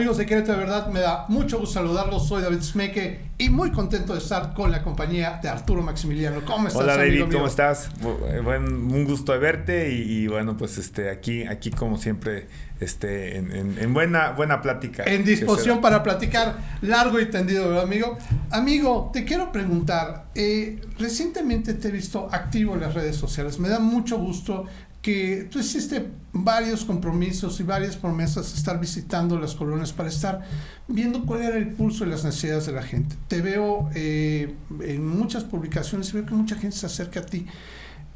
Amigos de Querétaro, de verdad me da mucho gusto saludarlos. Soy David Smeke y muy contento de estar con la compañía de Arturo Maximiliano. ¿Cómo estás? Hola David, ¿cómo estás? Buen, un gusto de verte y, bueno, pues este aquí, aquí como siempre, este, en, buena, buena plática. En disposición para platicar largo y tendido, ¿verdad, amigo? Amigo, te quiero preguntar, eh, recientemente te he visto activo en las redes sociales. Me da mucho gusto que tú hiciste varios compromisos y varias promesas de estar visitando las colonias para estar viendo cuál era el pulso de las necesidades de la gente. Te veo eh, en muchas publicaciones y veo que mucha gente se acerca a ti.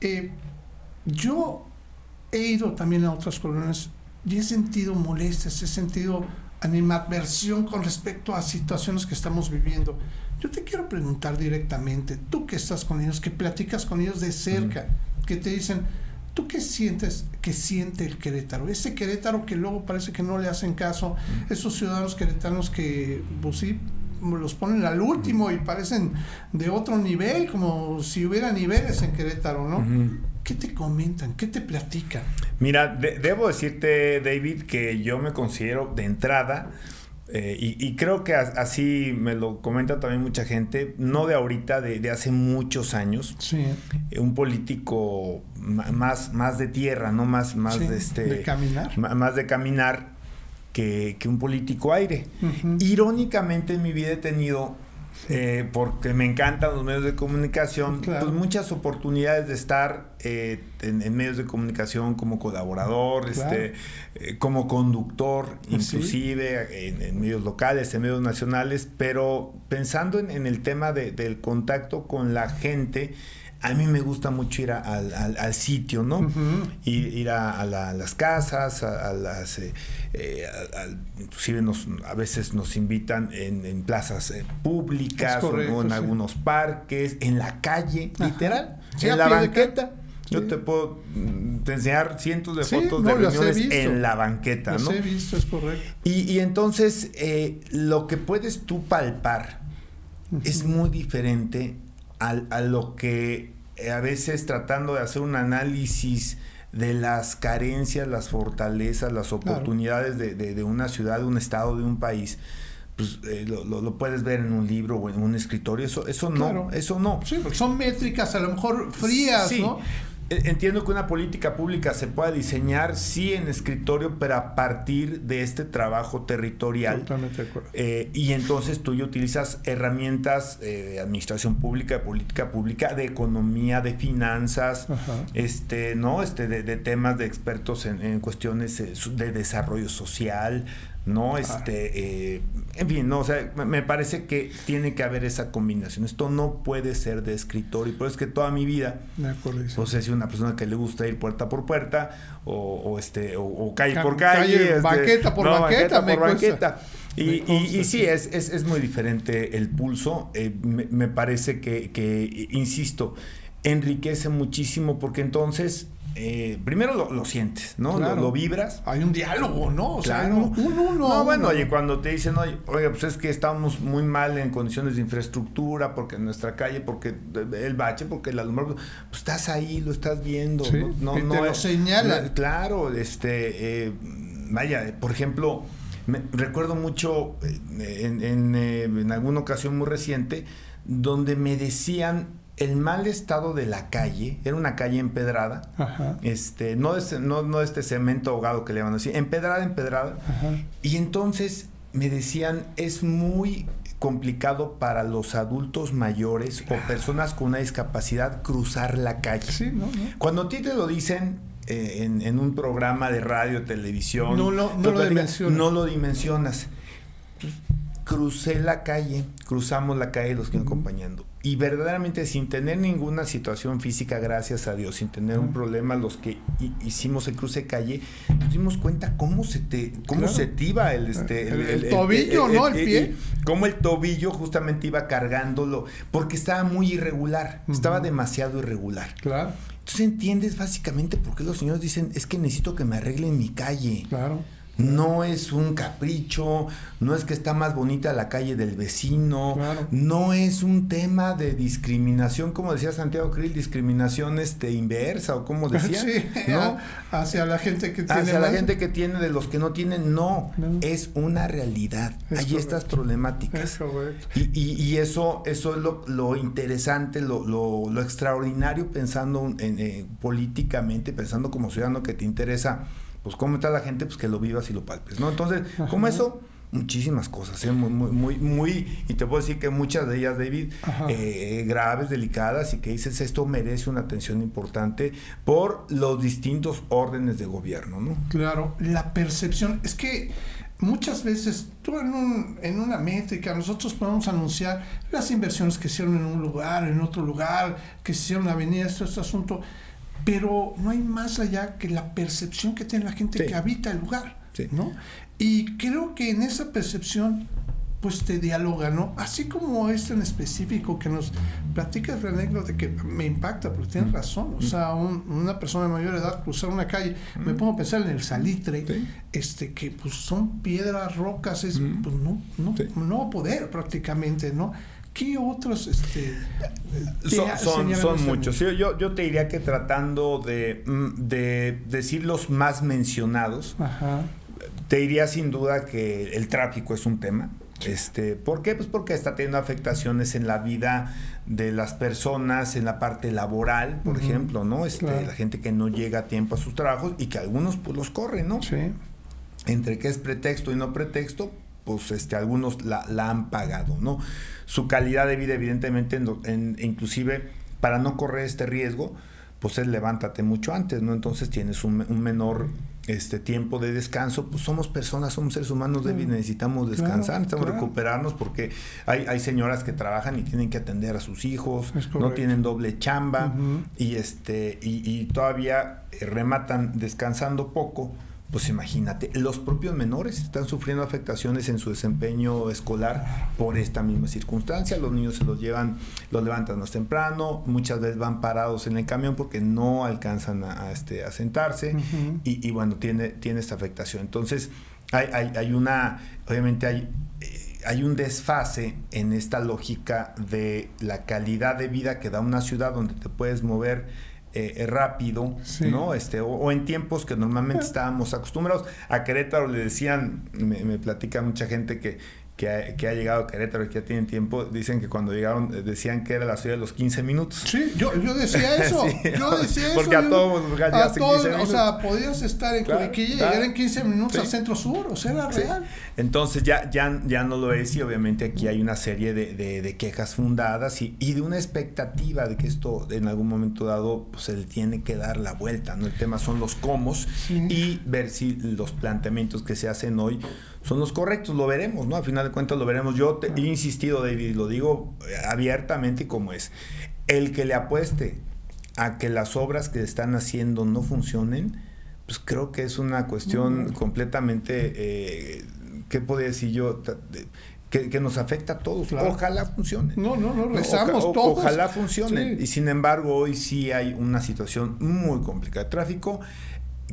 Eh, yo he ido también a otras colonias y he sentido molestias, he sentido animadversión con respecto a situaciones que estamos viviendo. Yo te quiero preguntar directamente, tú que estás con ellos, que platicas con ellos de cerca, que te dicen, ¿Tú qué sientes que siente el Querétaro? Ese Querétaro que luego parece que no le hacen caso, esos ciudadanos queretanos que, pues sí, los ponen al último y parecen de otro nivel, como si hubiera niveles en Querétaro, ¿no? ¿Qué te comentan? ¿Qué te platican? Mira, debo decirte, David, que yo me considero de entrada eh, y, creo que así me lo comenta también mucha gente, no de ahorita, de, hace muchos años. Sí. Eh, un político más, más de tierra, no más, más de este. De caminar. Más de caminar que, un político aire. Irónicamente en mi vida he tenido eh, porque me encantan los medios de comunicación, pues muchas oportunidades de estar eh, en, medios de comunicación como colaborador, este, eh, como conductor, inclusive en, medios locales, en medios nacionales, pero pensando en, el tema del contacto con la gente, a mí me gusta mucho ir al, sitio, ¿no? ir, a, las casas, a, las... Eh, eh, inclusive nos, a veces nos invitan en, plazas eh, públicas o en algunos parques, en la calle, literal, en la banqueta. Yo te puedo mm, enseñar cientos de fotos de reuniones en la banqueta, ¿no? he visto, es correcto. Y, y entonces lo que puedes tú palpar es muy diferente a lo que eh, a veces tratando de hacer un análisis de las carencias, las fortalezas, las oportunidades de, de, una ciudad, de un estado, de un país, pues eh, lo, lo, puedes ver en un libro o en un escritorio. Eso, eso no, eso no. Sí, porque son métricas a lo mejor frías, ¿no? E, entiendo que una política pública se pueda diseñar, sí, en escritorio, pero a partir de este trabajo territorial. Totalmente de acuerdo. Eh, y entonces tú ya utilizas herramientas eh, de administración pública, de política pública, de economía, de finanzas, este, ¿no? Este, de, temas de expertos en, en cuestiones eh, de desarrollo social, ¿no? Este, eh, en fin, no, o sea, me parece que tiene que haber esa combinación. Esto no puede ser de escritor y por eso es que toda mi vida, pues he sido una persona que le gusta ir puerta por puerta o, este, o, calle por calle. Este, banqueta por banqueta, por banqueta. Y, y, sí, es, es, es, muy diferente el pulso. Eh, me, parece que, que, insisto, enriquece muchísimo porque entonces eh, primero lo, sientes, ¿no? Lo, vibras. Hay un diálogo, ¿no? O sea, uno, uno, No, bueno, oye, cuando te dicen, oye, oye, pues es que estamos muy mal en condiciones de infraestructura, porque en nuestra calle, porque el bache, porque el alumbrado, pues estás ahí, lo estás viendo, ¿no? no, te lo señala. claro, este, eh, vaya, por ejemplo, me, recuerdo mucho eh, en, en, en alguna ocasión muy reciente, donde me decían el mal estado de la calle, era una calle empedrada, este, no, este, no, no este cemento ahogado que le llaman así, empedrada, empedrada. Y entonces me decían, es muy complicado para los adultos mayores o personas con una discapacidad cruzar la calle. Cuando a ti te lo dicen eh, en, un programa de radio, televisión, no lo, no lo dimensionas. Crucé la calle, cruzamos la calle los que me acompañando y verdaderamente sin tener ninguna situación física, gracias a Dios, sin tener un problema, los que hicimos el cruce calle, nos dimos cuenta cómo se te, cómo se te iba el, este, el, tobillo, ¿no? El, pie. cómo el tobillo justamente iba cargándolo, porque estaba muy irregular, estaba demasiado irregular. Claro. Entonces entiendes básicamente por qué los señores dicen, es que necesito que me arreglen mi calle. Claro. No es un capricho, no es que está más bonita la calle del vecino, no es un tema de discriminación, como decía Santiago Krill, discriminación este inversa o como decía, ¿no? hacia la gente que tiene hacia la gente que tiene de los que no tienen, no, es una realidad. Hay estas problemáticas. y, eso, eso es lo, interesante, lo, lo, extraordinario pensando en, eh, políticamente, pensando como ciudadano que te interesa pues cómo está la gente, pues que lo vivas y lo palpes, ¿no? Entonces, como eso, muchísimas cosas, ¿eh? muy, muy, muy, muy, y te puedo decir que muchas de ellas, David, eh, graves, delicadas, y que dices, esto merece una atención importante por los distintos órdenes de gobierno, ¿no? Claro, la percepción, es que muchas veces tú en, un, en una métrica, nosotros podemos anunciar las inversiones que hicieron en un lugar, en otro lugar, que hicieron la avenida, esto, este asunto, pero no hay más allá que la percepción que tiene la gente que habita el lugar, ¿no? Y creo que en esa percepción pues te dialoga, ¿no? Así como este en específico que nos platicas la anécdota que me impacta, porque tienes razón, o sea, una persona de mayor edad cruzar una calle, me pongo a pensar en el salitre, este que pues son piedras, rocas, es pues no, no, no poder prácticamente, ¿no? ¿Qué otros este, son, son, muchos? Yo, yo te diría que tratando de, mm, de decir los más mencionados, te diría sin duda que el tráfico es un tema. Este, ¿Por qué? Pues porque está teniendo afectaciones en la vida de las personas, en la parte laboral, por ejemplo, ¿no? Este, La gente que no llega a tiempo a sus trabajos y que algunos pues los corren, ¿no? Sí. Entre qué es pretexto y no pretexto, pues este, algunos la, la han pagado, ¿no? Su calidad de vida, evidentemente, en, inclusive para no correr este riesgo, pues es levántate mucho antes, ¿no? Entonces tienes un, menor este tiempo de descanso, pues somos personas, somos seres humanos, David, necesitamos descansar, necesitamos recuperarnos porque hay, hay señoras que trabajan y tienen que atender a sus hijos, no tienen doble chamba y este y, y todavía rematan descansando poco pues imagínate, los propios menores están sufriendo afectaciones en su desempeño escolar por esta misma circunstancia. Los niños se los llevan, los levantan más temprano, muchas veces van parados en el camión porque no alcanzan a, este, a sentarse y, bueno, tiene, tiene esta afectación. Entonces, hay, hay, hay una, obviamente hay eh, hay un desfase en esta lógica de la calidad de vida que da una ciudad donde te puedes mover eh, rápido, ¿no? Este, o, en tiempos que normalmente ah. estábamos acostumbrados. A Querétaro le decían, me, me platica mucha gente que que ha, que ha, llegado a Querétaro y que ya tienen tiempo, dicen que cuando llegaron eh, decían que era la ciudad de los 15 minutos. Sí, yo, yo decía eso. Yo decía eso. Porque a todos a todos, O sea, podías estar en claro, y llegar en 15 minutos al centro sur, o sea, era real. Entonces ya, ya, ya no lo es y obviamente aquí hay una serie de, de, quejas fundadas y, y, de una expectativa de que esto en algún momento dado pues, se le tiene que dar la vuelta. ¿no? El tema son los cómo y ver si los planteamientos que se hacen hoy son los correctos, lo veremos, ¿no? A final de cuentas lo veremos. Yo te, he insistido, David, lo digo eh, abiertamente y como es. El que le apueste a que las obras que están haciendo no funcionen, pues creo que es una cuestión completamente, eh, ¿qué podría decir yo? Que, nos afecta a todos. Ojalá funcione. No, no, no, rezamos todos. Ojalá funcione. Y sin embargo, hoy sí hay una situación muy complicada de tráfico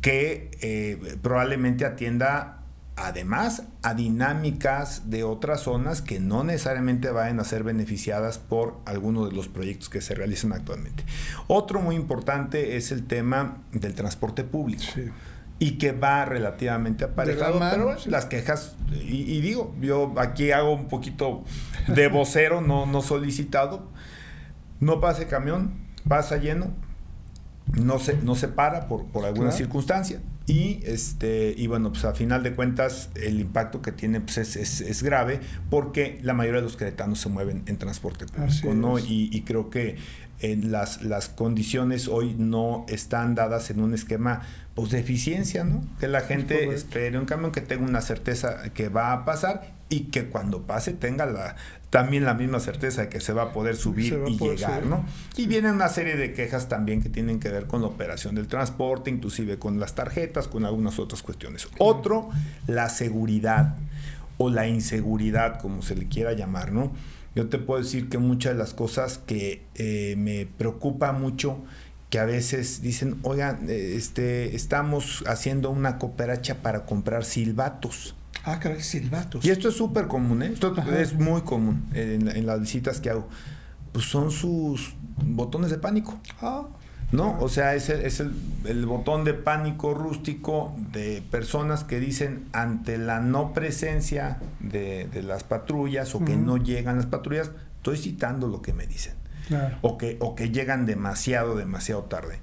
que eh, probablemente atienda además a dinámicas de otras zonas que no necesariamente vayan a ser beneficiadas por algunos de los proyectos que se realizan actualmente. Otro muy importante es el tema del transporte público. Y que va relativamente aparejado, pero las quejas, y, digo, yo aquí hago un poquito de vocero, no, no solicitado, no pase camión, pasa lleno, no se, no se para por, por alguna circunstancia, y, este, y bueno, pues a final de cuentas el impacto que tiene pues es, es, grave porque la mayoría de los queretanos se mueven en transporte público, ¿no? Y, y, creo que en las, las condiciones hoy no están dadas en un esquema pues, de eficiencia, ¿no? Que la gente espere un camión que tenga una certeza que va a pasar y que cuando pase tenga la, también la misma certeza de que se va a poder subir y llegar, ¿no? Y vienen una serie de quejas también que tienen que ver con la operación del transporte, inclusive con las tarjetas, con algunas otras cuestiones. Otro, la seguridad o la inseguridad, como se le quiera llamar, ¿no? Yo te puedo decir que muchas de las cosas que eh, me preocupa mucho que a veces dicen, oigan, este, estamos haciendo una cooperacha para comprar silbatos. Ah, caray, silbatos. Y esto es súper común, ¿eh? Esto es muy común en, las visitas que hago. Pues son sus botones de pánico. Ah. ¿No? O sea, es, el, es el, botón de pánico rústico de personas que dicen ante la no presencia de, las patrullas o que no llegan las patrullas, estoy citando lo que me dicen. O, que, o que llegan demasiado, demasiado tarde.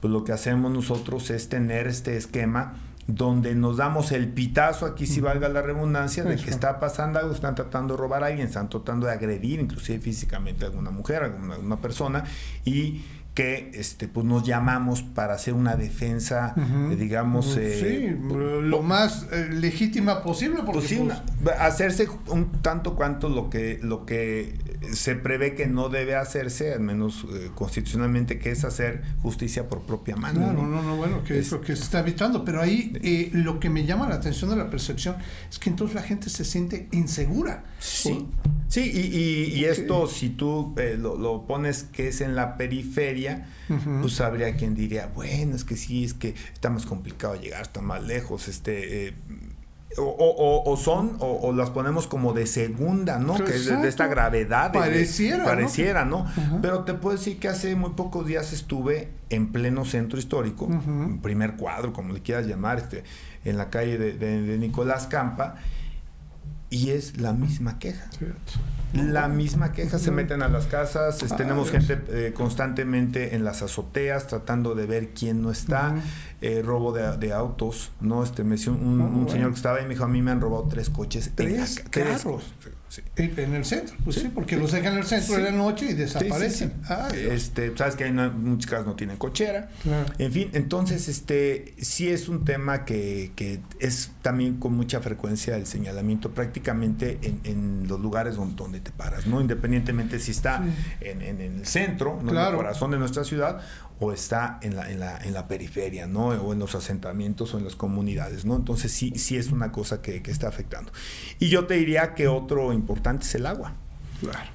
Pues lo que hacemos nosotros es tener este esquema donde nos damos el pitazo, aquí si valga la redundancia, de que está pasando algo, están tratando de robar a alguien, están tratando de agredir inclusive físicamente a alguna mujer, a alguna persona, y que este pues nos llamamos para hacer una defensa digamos eh, lo más eh, legítima posible porque pues, hacerse un tanto cuanto lo que lo que se prevé que no debe hacerse al menos eh, constitucionalmente que es hacer justicia por propia mano no no no, bueno que es, lo que se está evitando pero ahí lo que me llama la atención de la percepción es que entonces la gente se siente insegura. Sí. Sí y, y, esto si tú lo, lo pones que es en la periferia pues habría quien diría, bueno, es que sí, es que está más complicado llegar, está más lejos, este... O, son, o, las ponemos como de segunda, ¿no? Que es de, esta gravedad. Pareciera. pareciera, ¿no? Pero te puedo decir que hace muy pocos días estuve en pleno centro histórico, primer cuadro, como le quieras llamar, este, en la calle de Nicolás Campa, y es la misma queja. La misma queja, se meten a las casas, tenemos gente eh, constantemente en las azoteas tratando de ver quién no está, eh, robo de, autos, ¿no? Este, me un, señor que estaba ahí me dijo, a mí me han robado tres coches. ¿Tres carros? En el centro, pues sí, porque los dejan en el centro de la noche y desaparecen. este, sabes que hay muchas casas no tienen cochera. En fin, entonces este sí es un tema que, que, es también con mucha frecuencia el señalamiento prácticamente en, los lugares donde, te paras, ¿no? Independientemente si está en, en, el centro, en el corazón de nuestra ciudad, o está en la, en la, en la periferia, ¿no? O en los asentamientos o en las comunidades, ¿no? Entonces sí, sí es una cosa que, está afectando. Y yo te diría que otro importante es el agua.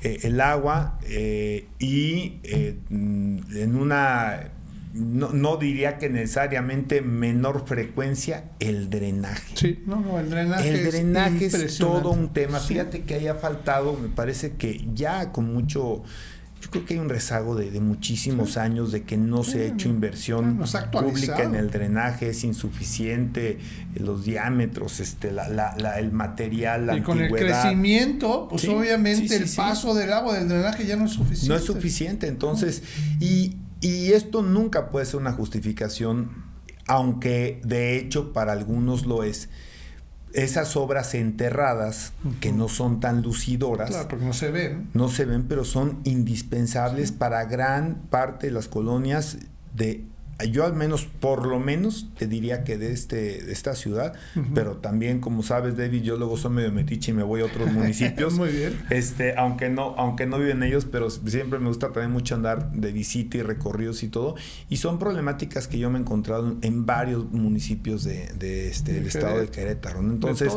Eh, el agua eh, y eh, en una no, diría que necesariamente menor frecuencia el drenaje. Sí, no, no, el drenaje. El drenaje es, todo un tema. Fíjate que haya faltado, me parece que ya con mucho yo creo que hay un rezago de, muchísimos años de que no se ha hecho inversión pública en el drenaje, es insuficiente, eh, los diámetros, este, la, la, el material, la y con el crecimiento, pues obviamente el paso del agua del drenaje ya no es suficiente. No es suficiente, entonces, y, y esto nunca puede ser una justificación, aunque de hecho para algunos lo es esas obras enterradas, que no son tan lucidoras, claro, porque no se ven. No se ven, pero son indispensables para gran parte de las colonias de yo al menos, por lo menos, te diría que de, este, de esta ciudad, pero también, como sabes, David, yo luego soy medio metiche y me voy a otros municipios. Muy bien. Este, aunque no, aunque no viven ellos, pero siempre me gusta también mucho andar de visita y recorridos y todo. Y son problemáticas que yo me he encontrado en varios municipios de, de este, del estado de Querétaro. Entonces,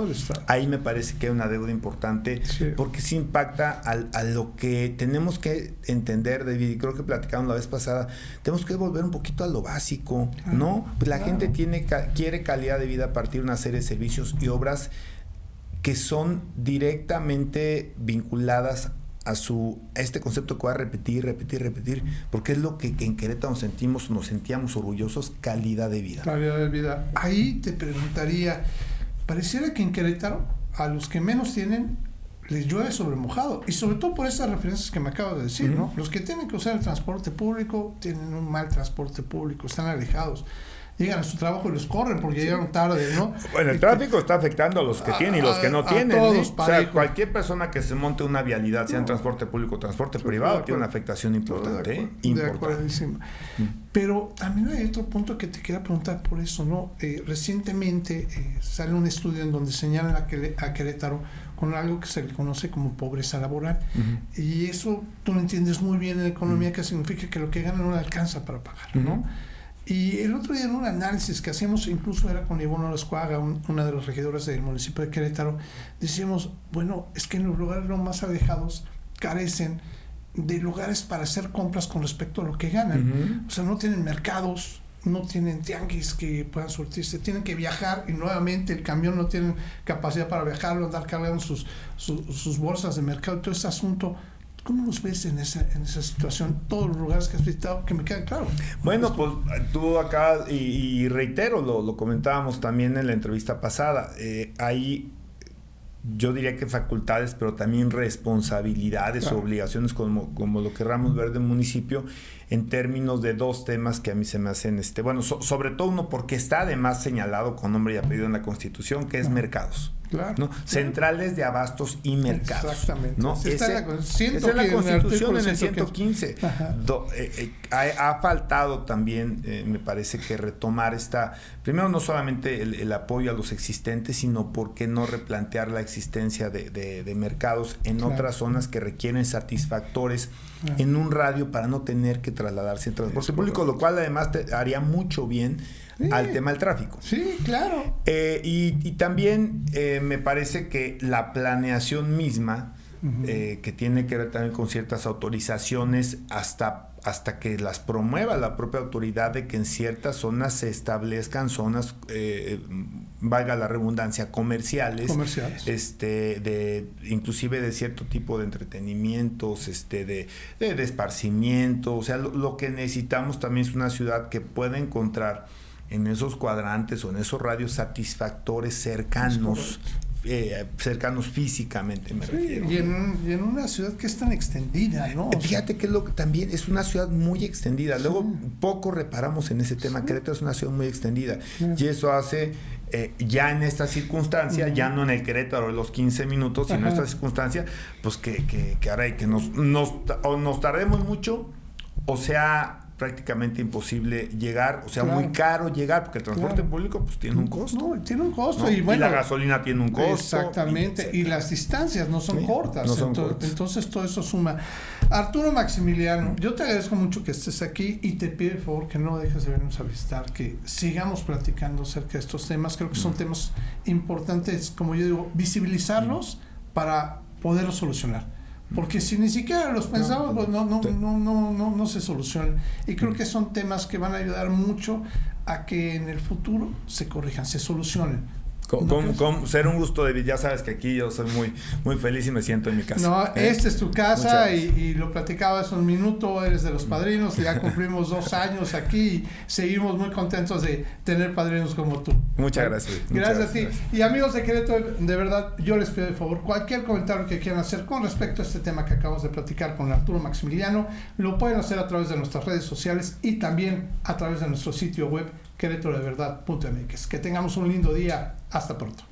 ahí me parece que hay una deuda importante, porque sí impacta a lo que tenemos que entender, David, y creo que platicamos la vez pasada, tenemos que volver un poquito a lo básico, ¿no? Pues la gente tiene, quiere calidad de vida a partir de una serie de servicios y obras que son directamente vinculadas a su este concepto que voy a repetir, repetir, repetir, porque es lo que, en Querétaro nos sentimos, nos sentíamos orgullosos, calidad de vida. Calidad de vida. Ahí te preguntaría, pareciera que en Querétaro a los que menos tienen les llueve sobre mojado. Y sobre todo por esas referencias que me acabo de decir, ¿no? Los que tienen que usar el transporte público tienen un mal transporte público, están alejados. Llegan a su trabajo y los corren porque llegaron tarde, ¿no? Bueno, el tráfico está afectando a los que tienen y los que no tienen. ¿eh? O sea, cualquier persona que se monte una vialidad, sea en transporte público o transporte privado, tiene una afectación importante. ¿eh? Mm. Pero también hay otro punto que te quería preguntar por eso, ¿no? Eh, recientemente sale un estudio en donde señalan a, a Querétaro con algo que se le conoce como pobreza laboral. Y eso tú lo entiendes muy bien en economía, que significa que lo que gana no le alcanza para pagar, ¿no? Y el otro día en un análisis que hacíamos, incluso era con Ivonne Orozcoaga, una de las regidoras del municipio de Querétaro, decíamos, bueno, es que en los lugares más alejados carecen de lugares para hacer compras con respecto a lo que ganan. O sea, no tienen mercados, no tienen tianguis que puedan surtirse, tienen que viajar y nuevamente el camión no tiene capacidad para viajarlo, andar cargando sus, sus, bolsas de mercado, todo ese asunto. ¿Cómo los ves en esa, en esa situación? Todos los lugares que has visitado, que me queda claro. Bueno, pues tú acá, y, reitero, lo, lo, comentábamos también en la entrevista pasada, eh, hay yo diría que facultades, pero también responsabilidades o obligaciones, como, como lo querramos ver del municipio, en términos de dos temas que a mí se me hacen, este, bueno, sobre todo uno porque está además señalado con nombre y apellido en la Constitución, que es mercados. ¿No? Centrales de abastos y mercados. Exactamente. ¿no? Ese, está en la, esa es la Constitución en el 115. Eh, eh, ha, faltado también, eh, me parece que retomar esta, primero no solamente el, apoyo a los existentes, sino por qué no replantear la existencia de, de, mercados en otras zonas que requieren satisfactores en un radio para no tener que trasladarse en transporte público, lo cual además te haría mucho bien al tema del tráfico. Sí, claro. Eh, y, también eh, me parece que la planeación misma, eh, que tiene que ver también con ciertas autorizaciones hasta hasta que las promueva la propia autoridad de que en ciertas zonas se establezcan zonas, valga la redundancia, comerciales, comerciales, este, de, inclusive de cierto tipo de entretenimientos, este, de, de, esparcimiento, o sea, lo, que necesitamos también es una ciudad que pueda encontrar en esos cuadrantes o en esos radios satisfactores cercanos. Eh, cercanos físicamente, me refiero. Y en, una ciudad que es tan extendida, ¿no? Fíjate que lo también es una ciudad muy extendida. Luego poco reparamos en ese tema. Querétaro es una ciudad muy extendida. Y eso hace eh, ya en esta circunstancia, ya no en el Querétaro de los 15 minutos, sino en esta circunstancia, pues que, que, que ahora hay que nos, nos, o nos tardemos mucho, o sea, prácticamente imposible llegar, o sea, muy caro llegar, porque el transporte público pues tiene un costo. tiene un costo. Y, bueno, la gasolina tiene un costo. Exactamente, y, las distancias no son, cortas, entonces, todo eso suma. Arturo Maximiliano, yo te agradezco mucho que estés aquí y te pido por favor que no dejes de vernos a visitar, que sigamos platicando acerca de estos temas. Creo que son temas importantes, como yo digo, visibilizarlos para poderlos solucionar porque si ni siquiera los pensamos, pues no, no, no, no, no, no se solucionan. Y creo que son temas que van a ayudar mucho a que en el futuro se corrijan, se solucionen. Con, ser un gusto, David. Ya sabes que aquí yo soy muy, muy feliz y me siento en mi casa. No, ¿eh? esta es tu casa y, lo platicaba hace un minuto. Eres de los padrinos. Ya cumplimos dos años aquí y seguimos muy contentos de tener padrinos como tú. Muchas gracias. Gracias, a ti. Y amigos de Querétaro, de verdad, yo les pido de favor cualquier comentario que quieran hacer con respecto a este tema que acabamos de platicar con Arturo Maximiliano, lo pueden hacer a través de nuestras redes sociales y también a través de nuestro sitio web querétaro de Que tengamos un lindo día. Hasta pronto.